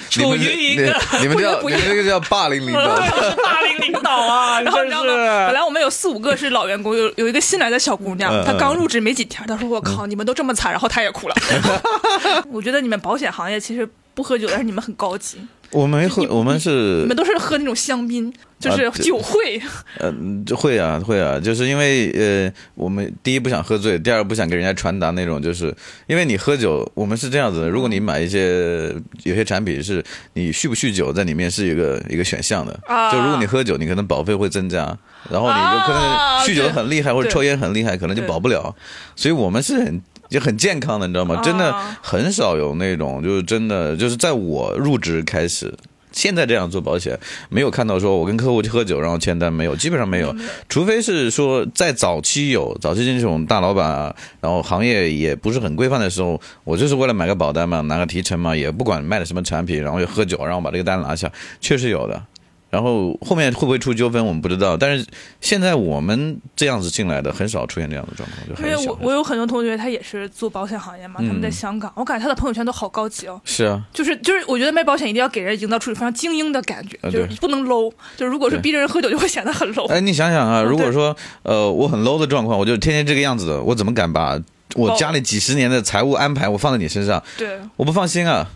处于一个你你们叫你们这个叫霸凌领导。霸凌领导啊！然后你知道吗？本来我们有四五个是老员工，有有一个新来的小姑娘嗯，她刚入职没几天，她说：“我靠，你们都这么惨。”然后她也哭了。我觉得你们保险行业其实不喝酒，但是你们很高级，我没喝，我们你是们都是喝那种香槟，就是酒会。呃，这会啊，会啊，就是因为呃，我们第一不想喝醉，第二不想给人家传达那种，就是因为你喝酒，我们是这样子的，如果你买一些有些产品是你酗不酗酒在里面是一个一个选项的，啊就如果你喝酒，你可能保费会增加，然后你就可能啊酗酒很厉害或者抽烟很厉害，可能就保不了，所以我们是很。就很健康的，你知道吗？真的啊很少有那种，就是真的，就是在我入职开始，现在这样做保险，没有看到说我跟客户去喝酒然后签单，没有，基本上没有，除非是说在早期有，早期这种大老板啊，然后行业也不是很规范的时候，我就是为了买个保单嘛，拿个提成嘛，也不管卖的什么产品，然后就喝酒，然后把这个单拿下，确实有的。然后后面会不会出纠纷，我们不知道。但是现在我们这样子进来的，很少出现这样的状况，就因为。我我有很多同学，他也是做保险行业嘛，他们在嗯香港，我感觉他的朋友圈都好高级哦。是啊，就是就是，我觉得卖保险一定要给人营造出非常精英的感觉，啊就是不能 low。就是如果是逼着人喝酒，就会显得很 low。哎，你想想啊，嗯如果说呃我很 low 的状况，我就天天这个样子的，我怎么敢把我家里几十年的财务安排我放在你身上？对我不放心啊。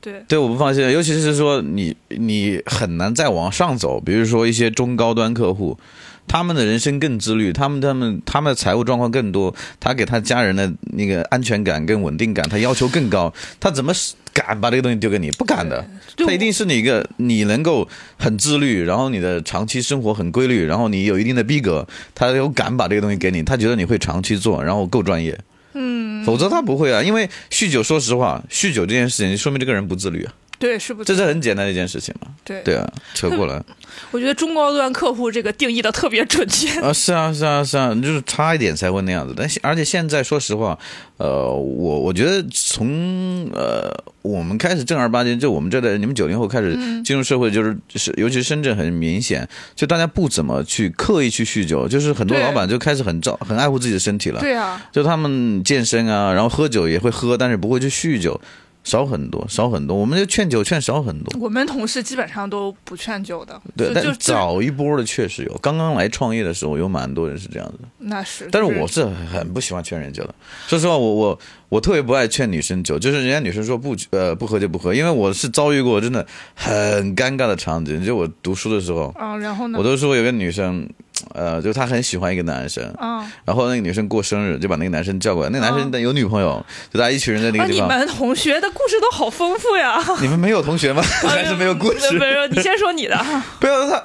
对，对，我不放心，尤其是说你你很难再往上走，比如说一些中高端客户，他们的人生更自律，他们他们他们的财务状况更多，他给他家人的那个安全感跟稳定感，他要求更高，他怎么敢把这个东西丢给你？不敢的，他一定是你一个你能够很自律，然后你的长期生活很规律，然后你有一定的逼格，他有敢把这个东西给你，他觉得你会长期做，然后够专业。嗯，否则他不会啊，因为酗酒，说实话，酗酒这件事情说明这个人不自律啊。对是不这是很简单的一件事情嘛。对对啊，扯过来 我觉得中高端客户这个定义的特别准确。啊，是啊，是啊，是啊，就是差一点才会那样子。但是而且现在说实话，呃，我我觉得从呃我们开始正儿八经，就我们这代人，你们九零后开始进入社会，就是是尤其是深圳很明显，就大家不怎么去刻意去酗酒，就是很多老板就开始很照很爱护自己的身体了。对啊，就他们健身啊，然后喝酒也会喝，但是不会去酗酒，少很多，少很多。我们就劝酒劝少很多。我们同事基本上都不劝酒的。对，但早一波的确实有，刚刚来创业的时候有蛮多人是这样子的。那是，但是我是很不喜欢劝人酒的。说实话，我我我特别不爱劝女生酒，就是人家女生说不呃不喝就不喝，因为我是遭遇过真的很尴尬的场景。就我读书的时候，啊，然后呢我？都说有个女生，呃，就她很喜欢一个男生，啊然后那个女生过生日就把那个男生叫过来，那个男生有女朋友，就大家一群人在那啊，个地方。你们同学的故事都好丰富呀！你们没有同学吗？还是没有故事？没有，你先说你的。不要他。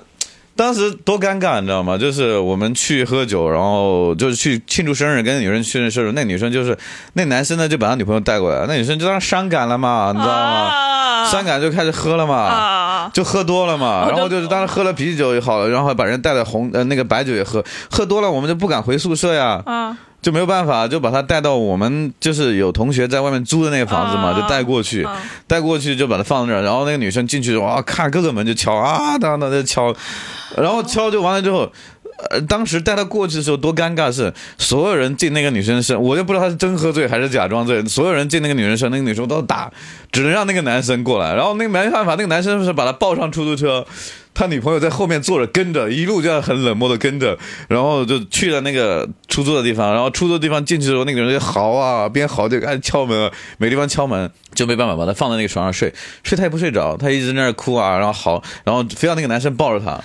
当时多尴尬，你知道吗？就是我们去喝酒，然后就是去庆祝生日，跟女生庆祝生日。那女生就是那男生呢，就把他女朋友带过来，那女生就当然伤感了嘛，你知道吗？啊伤感就开始喝了嘛，啊！就喝多了嘛。哦然后就是当时喝了啤酒也好了，然后把人带的红呃那个白酒也喝，喝多了我们就不敢回宿舍呀，啊就没有办法，就把他带到我们就是有同学在外面租的那个房子嘛，啊就带过去。啊！带过去就把他放那儿，然后那个女生进去哇，看各个门就敲啊，当当就敲，然后敲就完了之后，呃，当时带他过去的时候多尴尬是，所有人进那个女生身，我就不知道他是真喝醉还是假装醉，所有人进那个女生身，那个女生都打，只能让那个男生过来，然后那个没办法，那个男生是把他抱上出租车。他女朋友在后面坐着跟着，一路这样很冷漠的跟着，然后就去了那个出租的地方，然后出租的地方进去的时候，那个人就嚎啊，边嚎就开始敲门，没地方敲门，就没办法把他放在那个床上睡，睡他也不睡着，他一直在那儿哭啊，然后嚎，然后非要那个男生抱着他，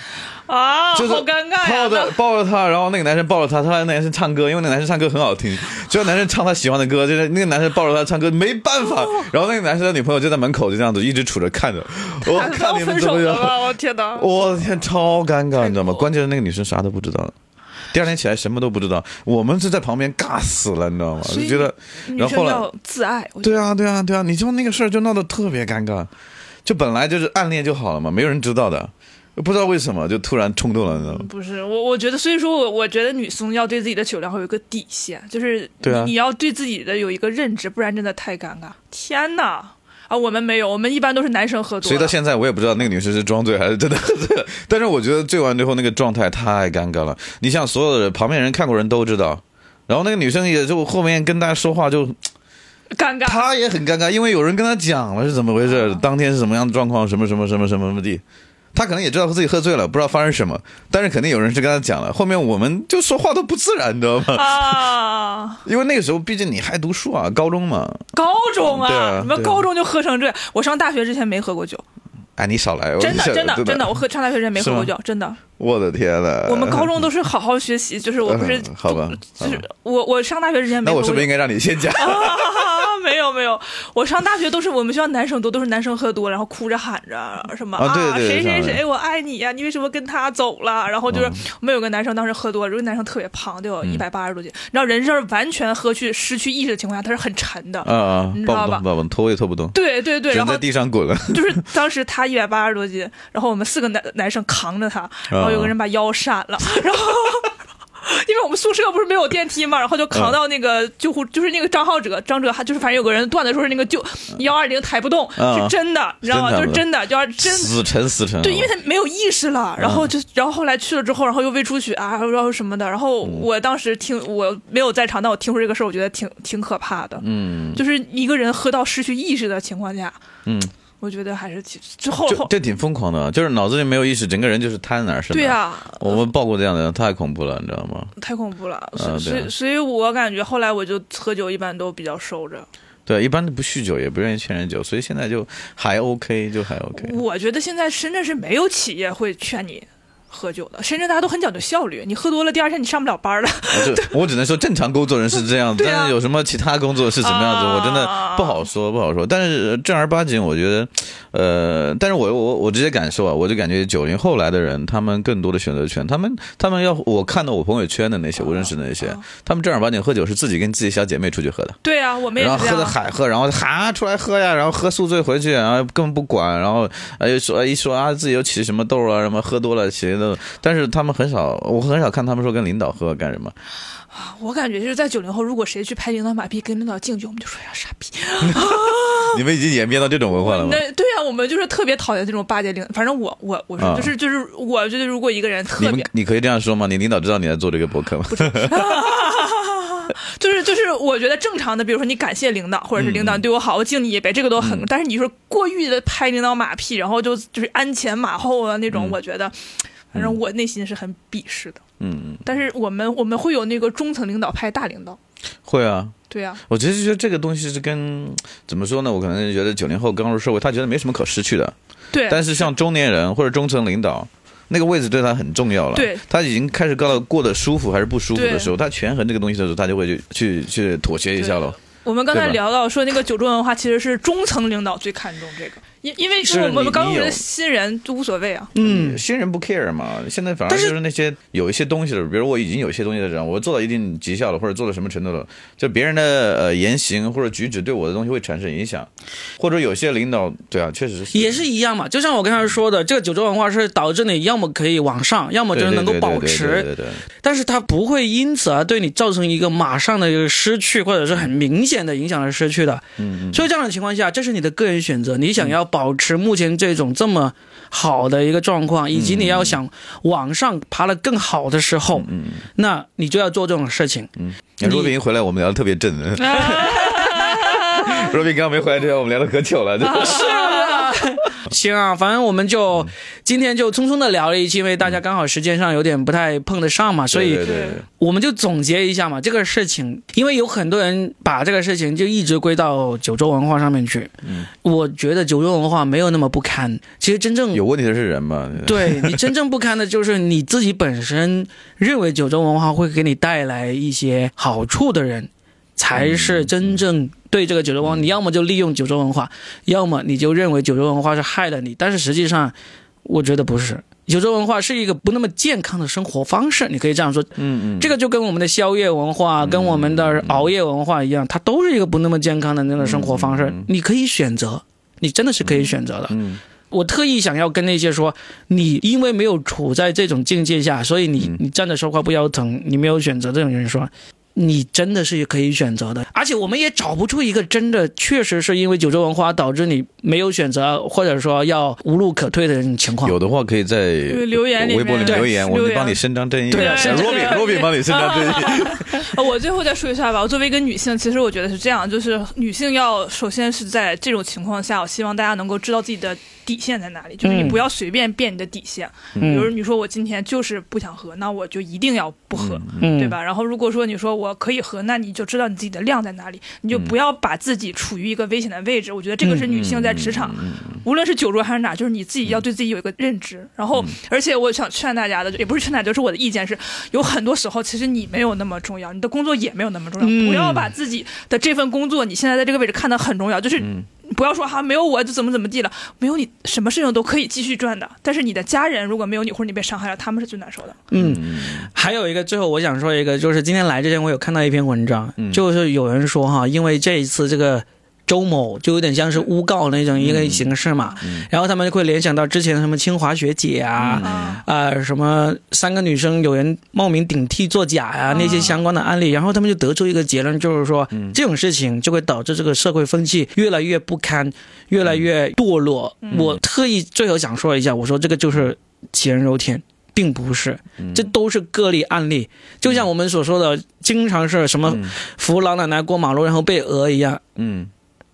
啊，就是好尴尬呀！抱着抱着他，然后那个男生抱着他，他让那个男生唱歌，因为那个男生唱歌很好听，就让男生唱他喜欢的歌，就是那个男生抱着他唱歌，没办法，然后那个男生的女朋友就在门口就这样子一直杵着看着，我 还看你们怎么样。我天哪！我的天，超尴尬，你知道吗？关键是那个女生啥都不知道，第二天起来什么都不知道，我们是在旁边尬死了，你知道吗？就觉得，女然后后要自爱，对啊，对啊，对啊，你就那个事儿就闹得特别尴尬，就本来就是暗恋就好了嘛，没有人知道的，不知道为什么就突然冲动了，你知道吗？不是我，我觉得，所以说我我觉得女生要对自己的酒量会有一个底线，就是对啊你你要对自己的有一个认知，不然真的太尴尬。天哪！啊，我们没有，我们一般都是男生喝多，所以到现在我也不知道那个女生是装醉还是真的喝醉了，但是我觉得醉完之后那个状态太尴尬了。你想，所有的人旁边人看过人都知道，然后那个女生也就后面跟大家说话就尴尬。她也很尴尬，因为有人跟她讲了是怎么回事，当天是什么样的状况，什么什么什么什么什么地。她可能也知道自己喝醉了，不知道发生什么，但是肯定有人是跟他讲了。后面我们就说话都不自然，你知道吗？啊，因为那个时候毕竟你还读书啊，高中嘛。高中对啊，你们高中就喝成这样？我上大学之前没喝过酒，哎，你少来，我真的真真的真的，我喝上大学之前没喝过酒，真的。我的天呐，我们高中都是好好学习，就是我不是嗯好吧就是我我上大学之前没那我是不是应。该让你先讲？啊，没有没有，我上大学都是我们学校男生多，都是男生喝多，然后哭着喊着什么啊对对对谁谁谁我爱你呀、你为什么跟他走了？然后就是嗯我们有个男生当时喝多了，有个男生特别胖，得有一百八十多斤，你知道人是完全喝去失去意识的情况下，他是很沉的。啊啊你，知道吧抱不动，抱不，拖也拖不动，对对对，然后在地上滚了。就是当时他一百八十多斤，然后我们四个男男生扛着他，然后有个人把腰闪了，然后。因为我们宿舍不是没有电梯嘛，然后就扛到那个救护，就是那个张浩哲，张哲还就是反正有个人段子说是那个救幺二零抬不动，嗯。是真的，你知道吗？就是真的，就要真死沉死沉。对，因为他没有意识了，然后就然后后来去了之后，然后又胃出血啊，然后什么的，然后我当时听我没有在场，但我听说这个事儿，我觉得挺挺可怕的，嗯。就是一个人喝到失去意识的情况下，嗯，我觉得还是挺之后 这挺疯狂的，就是脑子里没有意识，整个人就是瘫哪儿是哪儿。对啊，我们报过这样的人，太恐怖了，你知道吗？太恐怖了，所以所以我感觉后来我就喝酒一般都比较收着。对，一般都不酗酒，也不愿意劝人酒，所以现在就还 OK，就还 OK。我觉得现在深圳是没有企业会劝你喝酒的，深圳大家都很讲究效率，你喝多了第二天你上不了班了。就 我只能说正常工作人是这样子，对啊但是有什么其他工作是怎么样子，啊我真的不好说，不好说。但是正儿八经，我觉得，呃，但是我我我直接感受啊，我就感觉九零后来的人，他们更多的选择权，他们他们要我看到我朋友圈的那些，我认识的那些，他们正儿八经喝酒是自己跟自己小姐妹出去喝的。对啊，我们也然后喝的。海喝，然后哈出来喝呀，然后喝宿醉回去，然后根本不管，然后哎又说一说啊自己又起什么痘啊，什么喝多了起的，但是他们很少，我很少看他们说跟领导喝干什么。我感觉就是在九零后，如果谁去拍领导马屁跟领导敬酒，我们就说呀傻逼。你们已经演变到这种文化了吗？那对啊，我们就是特别讨厌这种巴结领，反正我我我说啊就是就是，我觉得如果一个人特别们你可以这样说吗？你领导知道你在做这个博客吗？就是 就是，我觉得正常的，比如说你感谢领导，或者是领导嗯对我好，我敬你一杯，这个都很。但是你说过于的拍领导马屁，然后就就是鞍前马后啊那种，我觉得，反正我内心是很鄙视的。嗯，但是我们我们会有那个中层领导派大领导，会啊。对啊，我其实觉得这个东西是跟怎么说呢？我可能觉得九零后刚入社会，他觉得没什么可失去的。对，但是像中年人或者中层领导，那个位置对他很重要了。对，他已经开始过得过得舒服还是不舒服的时候，他权衡这个东西的时候，他就会去去去妥协一下了。我们刚才聊到说那个酒桌文化其实是中层领导最看重这个，因因为是我们刚入职的新人就无所谓啊。嗯，新人不 care 嘛，现在反而就是那些有一些东西的，比如我已经有一些东西的人，我做到一定绩效了，或者做到什么程度了，就别人的呃言行或者举止对我的东西会产生影响，或者有些领导，对啊，确实是。也是一样嘛，就像我刚才说的，这个九州文化是导致你要么可以往上，要么就是能够保对对对持，对对对。但是它不会因此而对你造成一个马上的一个失去，或者是很明显的影响而失去的。嗯嗯，所以这样的情况下，这是你的个人选择，你想要保持目前这种这么好的一个状况，以及你要想往上爬得更好的时候，嗯那你就要做这种事情。嗯若冰回来，我们聊得特别正。若冰刚刚没回来之前，我们聊得可久了。是啊，行啊，反正我们就今天就匆匆的聊了一期，因为大家刚好时间上有点不太碰得上嘛，所以我们就总结一下嘛，这个事情，因为有很多人把这个事情就一直归到九州文化上面去。嗯，我觉得九州文化没有那么不堪，其实真正有问题的是人嘛？对你 真正不堪的就是你自己本身认为九州文化会给你带来一些好处的人，才是真正对这个九州文化。你要么就利用九州文化，要么你就认为九州文化是害了你。但是实际上，我觉得不是。九州文化是一个不那么健康的生活方式，你可以这样说。嗯嗯，这个就跟我们的宵夜文化、跟我们的熬夜文化一样，它都是一个不那么健康的那种生活方式。你可以选择，你真的是可以选择的。嗯我特意想要跟那些说，你因为没有处在这种境界下，所以你你站着说话不腰疼，你没有选择这种人说。你真的是可以选择的，而且我们也找不出一个真的确实是因为九州文化导致你没有选择，或者说要无路可退的这种情况。有的话可以在留言里面微博里对留言，我留言就帮你伸张正义。对罗比罗比帮你伸张正义。呃我最后再说一下吧。我作为一个女性，其实我觉得是这样，就是女性要首先是在这种情况下，我希望大家能够知道自己的底线在哪里，就是你嗯不要随便变你的底线。比如你说我今天就是不想喝，那我就一定要不喝，嗯，对？吧？然后如果说你说我可以喝，那你就知道你自己的量在哪里，你就不要把自己处于一个危险的位置。我觉得这个是女性在职场，无论是酒桌还是哪，就是你自己要对自己有一个认知。然后，而且我想劝大家的，也不是劝大家，就是我的意见是，有很多时候其实你没有那么重要，你的工作也没有那么重要，嗯不要把自己的这份工作，你现在在这个位置看得很重要，就是。不要说哈、没有我就怎么怎么地了，没有你什么事情都可以继续赚的。但是你的家人如果没有你，或者你被伤害了，他们是最难受的。嗯，还有一个，最后我想说一个，就是今天来之前我有看到一篇文章，嗯就是有人说哈，因为这一次这个周某就有点像是诬告那种一个形式嘛，嗯然后他们就会联想到之前什么清华学姐啊。啊、呃，什么三个女生有人冒名顶替作假呀、那些相关的案例，然后他们就得出一个结论，就是说、这种事情就会导致这个社会风气越来越不堪，越来越堕落。我特意最后想说一下，我说这个就是杞人忧天。并不是，这都是个例案例。就像我们所说的，经常是什么扶老奶奶过马路然后被讹一样，嗯，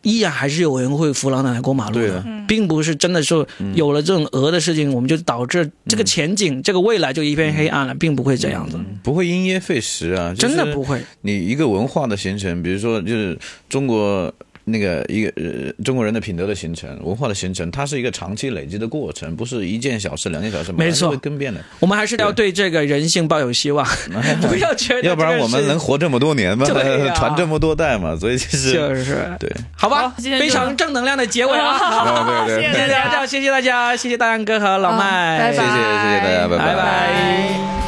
依然还是有人会扶老奶奶过马路的。对的，并不是真的说有了这种鹅的事情，我们就导致这个前景、这个未来就一片黑暗了，并不会这样子，不会因噎废食啊，真的不会。你一个文化的形成，比如说就是中国那个一个呃中国人的品德的形成、文化的形成，它是一个长期累积的过程，不是一件小事、两件小事，没错。马上会更变的。我们还是要对这个人性抱有希望，不要觉得要不然我们能活这么多年吗？传这么多代嘛，所以其实就是。对。好吧非常正能量的结尾啊！啊对对谢谢谢谢大大家家，谢谢大家，谢谢大杨哥和老麦，拜拜。谢谢谢谢大家，拜。拜拜